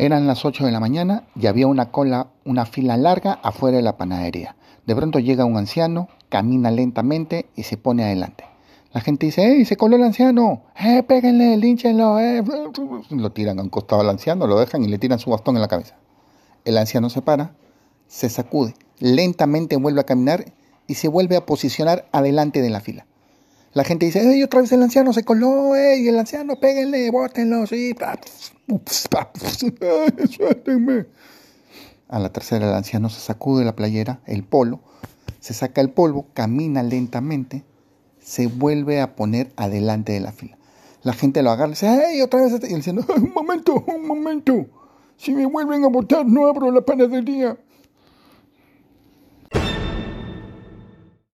Eran las 8 de la mañana y había una cola, una fila larga afuera de la panadería. De pronto llega un anciano, camina lentamente y se pone adelante. La gente dice, ¡Ey, se coló el anciano! ¡Eh, péguenle, línchenlo! Eh! Lo tiran a costado al anciano, lo dejan y le tiran su bastón en la cabeza. El anciano se para, se sacude, lentamente vuelve a caminar y se vuelve a posicionar adelante de la fila. La gente dice, ¡Ey, otra vez el anciano se coló! ¡Ey, el anciano, péguenle, bótenlo! ¡Sí! ¡Suéltenme! A la tercera el anciano se sacude la playera, el polo, se saca el polvo, camina lentamente, se vuelve a poner adelante de la fila. La gente lo agarra y dice, ¡ay, otra vez! Y el anciano, ¡un momento, un momento! Si me vuelven a votar, no abro la panadería.